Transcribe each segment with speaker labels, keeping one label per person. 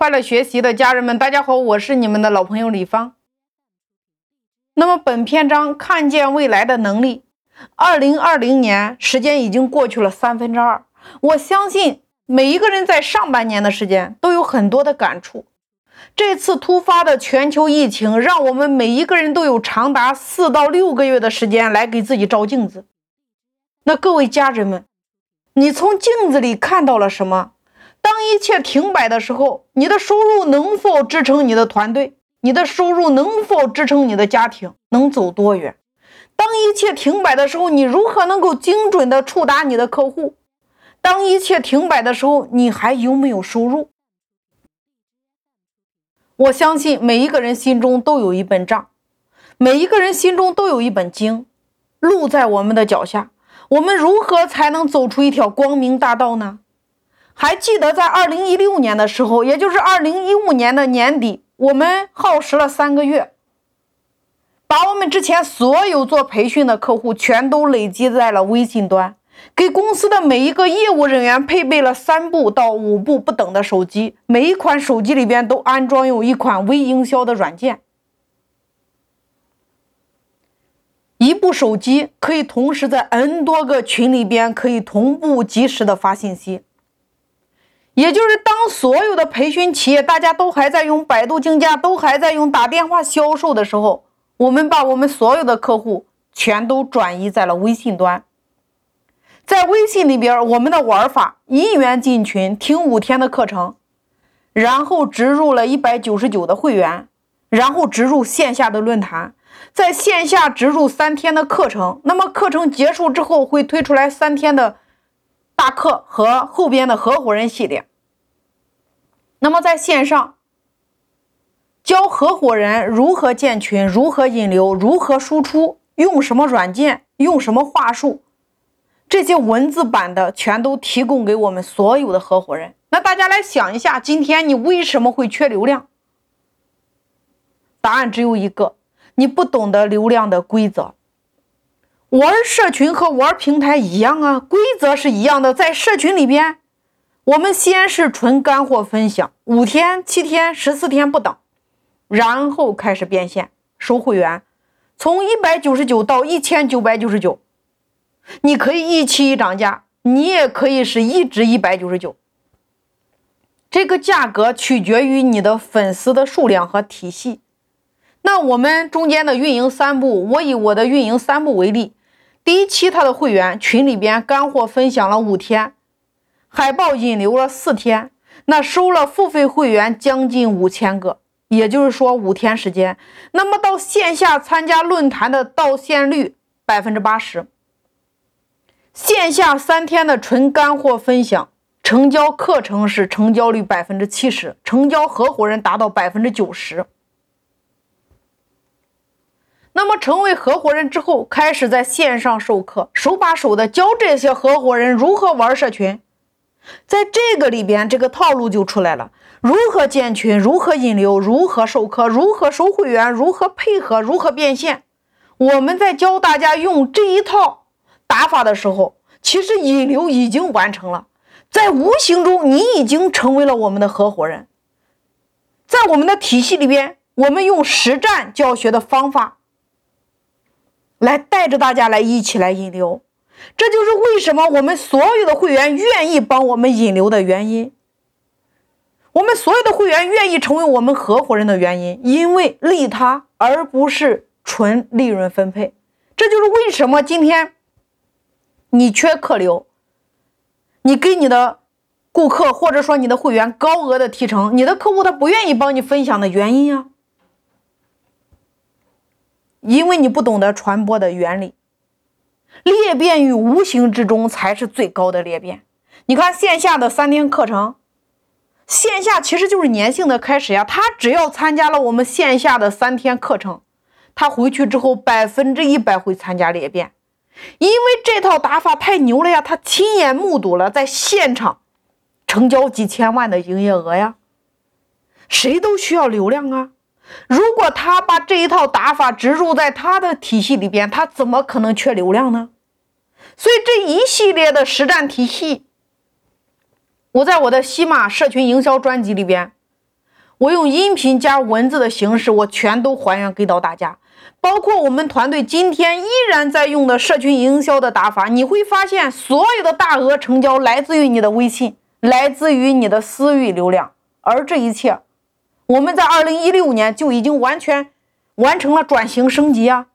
Speaker 1: 快乐学习的家人们，大家好，我是你们的老朋友李芳。那么本篇章看见未来的能力，二零二零年时间已经过去了三分之二，我相信每一个人在上半年的时间都有很多的感触。这次突发的全球疫情，让我们每一个人都有长达四到六个月的时间来给自己照镜子。那各位家人们，你从镜子里看到了什么？当一切停摆的时候，你的收入能否支撑你的团队？你的收入能否支撑你的家庭？能走多远？当一切停摆的时候，你如何能够精准的触达你的客户？当一切停摆的时候，你还有没有收入？我相信每一个人心中都有一本账，每一个人心中都有一本经，路在我们的脚下，我们如何才能走出一条光明大道呢？还记得在二零一六年的时候，也就是二零一五年的年底，我们耗时了三个月，把我们之前所有做培训的客户全都累积在了微信端，给公司的每一个业务人员配备了三部到五部不等的手机，每一款手机里边都安装有一款微营销的软件，一部手机可以同时在 N 多个群里边可以同步及时的发信息。也就是当所有的培训企业大家都还在用百度竞价，都还在用打电话销售的时候，我们把我们所有的客户全都转移在了微信端。在微信里边，我们的玩法一元进群听五天的课程，然后植入了一百九十九的会员，然后植入线下的论坛，在线下植入三天的课程。那么课程结束之后会推出来三天的大课和后边的合伙人系列。那么在线上教合伙人如何建群、如何引流、如何输出、用什么软件、用什么话术，这些文字版的全都提供给我们所有的合伙人。那大家来想一下，今天你为什么会缺流量？答案只有一个：你不懂得流量的规则。玩社群和玩平台一样啊，规则是一样的，在社群里边。我们先是纯干货分享，五天、七天、十四天不等，然后开始变现收会员，从一百九十九到一千九百九十九，你可以一期一涨价，你也可以是一直一百九十九。这个价格取决于你的粉丝的数量和体系。那我们中间的运营三步，我以我的运营三步为例，第一期他的会员群里边干货分享了五天。海报引流了四天，那收了付费会员将近五千个，也就是说五天时间。那么到线下参加论坛的到线率百分之八十，线下三天的纯干货分享，成交课程是成交率百分之七十，成交合伙人达到百分之九十。那么成为合伙人之后，开始在线上授课，手把手的教这些合伙人如何玩社群。在这个里边，这个套路就出来了：如何建群，如何引流，如何授课，如何收会员，如何配合，如何变现。我们在教大家用这一套打法的时候，其实引流已经完成了，在无形中你已经成为了我们的合伙人。在我们的体系里边，我们用实战教学的方法来带着大家来一起来引流。这就是为什么我们所有的会员愿意帮我们引流的原因。我们所有的会员愿意成为我们合伙人的原因，因为利他而不是纯利润分配。这就是为什么今天你缺客流，你给你的顾客或者说你的会员高额的提成，你的客户他不愿意帮你分享的原因啊，因为你不懂得传播的原理。裂变于无形之中才是最高的裂变。你看线下的三天课程，线下其实就是粘性的开始呀。他只要参加了我们线下的三天课程，他回去之后百分之一百会参加裂变，因为这套打法太牛了呀。他亲眼目睹了在现场成交几千万的营业额呀。谁都需要流量啊。如果他把这一套打法植入在他的体系里边，他怎么可能缺流量呢？所以这一系列的实战体系，我在我的西马社群营销专辑里边我用音频加文字的形式，我全都还原给到大家。包括我们团队今天依然在用的社群营销的打法，你会发现所有的大额成交来自于你的微信，来自于你的私域流量。而这一切，我们在二零一六年就已经完全完成了转型升级啊！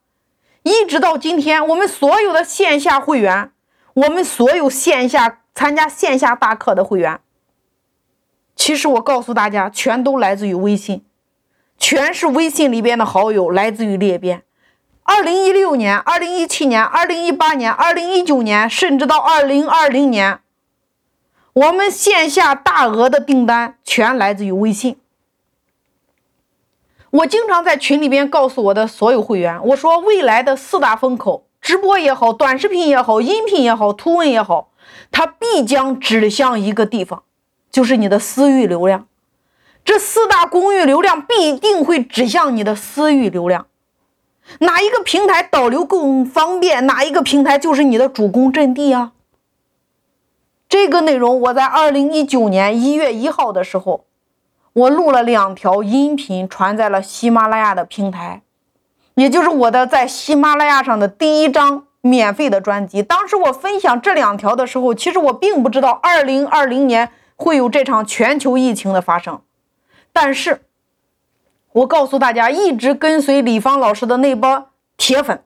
Speaker 1: 一直到今天，我们所有的线下会员，我们所有线下参加线下大课的会员，其实我告诉大家，全都来自于微信。全是微信里边的好友，来自于裂变。二零一六年、二零一七年、二零一八年、二零一九年，甚至到二零二零年，我们线下大额的订单全来自于微信。我经常在群里边告诉我的所有会员，我说未来的四大风口，直播也好，短视频也好，音频也好，图文也好，它必将指向一个地方，就是你的私域流量。这四大公域流量必定会指向你的私域流量，哪一个平台导流更方便，哪一个平台就是你的主攻阵地啊。这个内容我在二零一九年一月一号的时候，我录了两条音频，传在了喜马拉雅的平台，也就是我的在喜马拉雅上的第一张免费的专辑。当时我分享这两条的时候，其实我并不知道二零二零年会有这场全球疫情的发生。但是，我告诉大家，一直跟随李芳老师的那波铁粉，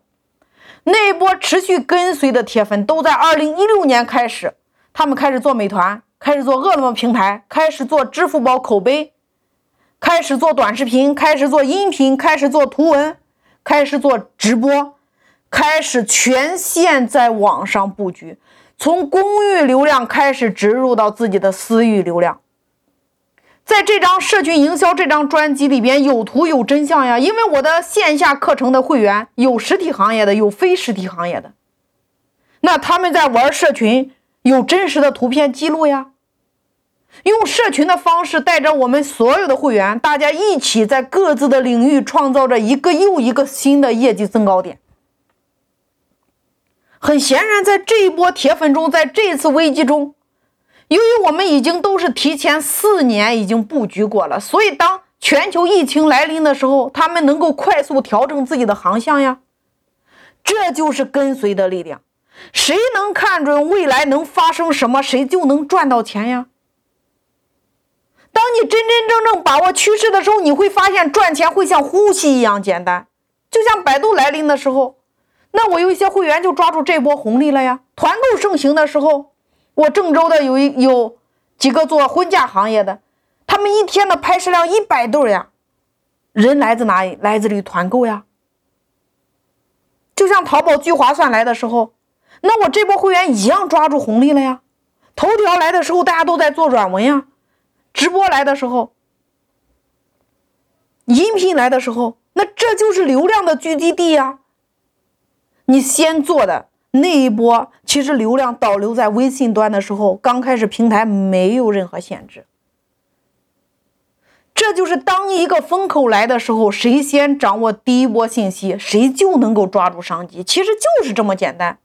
Speaker 1: 那波持续跟随的铁粉，都在二零一六年开始，他们开始做美团，开始做饿了么平台，开始做支付宝口碑，开始做短视频，开始做音频，开始做图文，开始做直播，开始全线在网上布局，从公域流量开始植入到自己的私域流量。在这张社群营销这张专辑里边有图有真相呀，因为我的线下课程的会员有实体行业的，有非实体行业的，那他们在玩社群有真实的图片记录呀，用社群的方式带着我们所有的会员，大家一起在各自的领域创造着一个又一个新的业绩增高点。很显然，在这一波铁粉中，在这次危机中。由于我们已经都是提前四年已经布局过了，所以当全球疫情来临的时候，他们能够快速调整自己的航向呀。这就是跟随的力量。谁能看准未来能发生什么，谁就能赚到钱呀。当你真真正正把握趋势的时候，你会发现赚钱会像呼吸一样简单。就像百度来临的时候，那我有一些会员就抓住这波红利了呀。团购盛行的时候。我郑州的有一有几个做婚嫁行业的，他们一天的拍摄量一百对呀，人来自哪里？来自于团购呀。就像淘宝聚划算来的时候，那我这波会员一样抓住红利了呀。头条来的时候，大家都在做软文呀；直播来的时候，音频来的时候，那这就是流量的聚集地呀。你先做的。那一波其实流量导流在微信端的时候，刚开始平台没有任何限制。这就是当一个风口来的时候，谁先掌握第一波信息，谁就能够抓住商机。其实就是这么简单。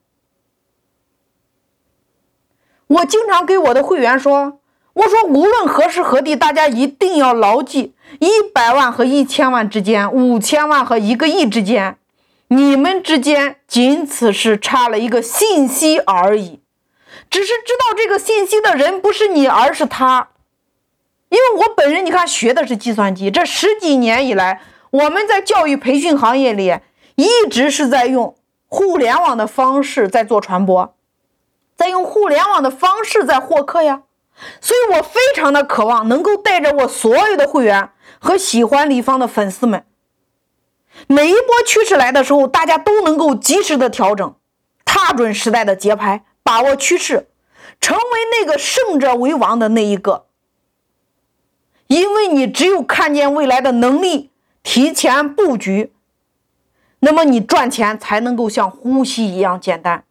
Speaker 1: 我经常给我的会员说：“我说无论何时何地，大家一定要牢记，一百万和一千万之间，五千万和一个亿之间。”你们之间仅此是差了一个信息而已，只是知道这个信息的人不是你，而是他。因为我本人，你看学的是计算机，这十几年以来，我们在教育培训行业里一直是在用互联网的方式在做传播，在用互联网的方式在获客呀。所以我非常的渴望能够带着我所有的会员和喜欢李芳的粉丝们。每一波趋势来的时候，大家都能够及时的调整，踏准时代的节拍，把握趋势，成为那个胜者为王的那一个。因为你只有看见未来的能力，提前布局，那么你赚钱才能够像呼吸一样简单。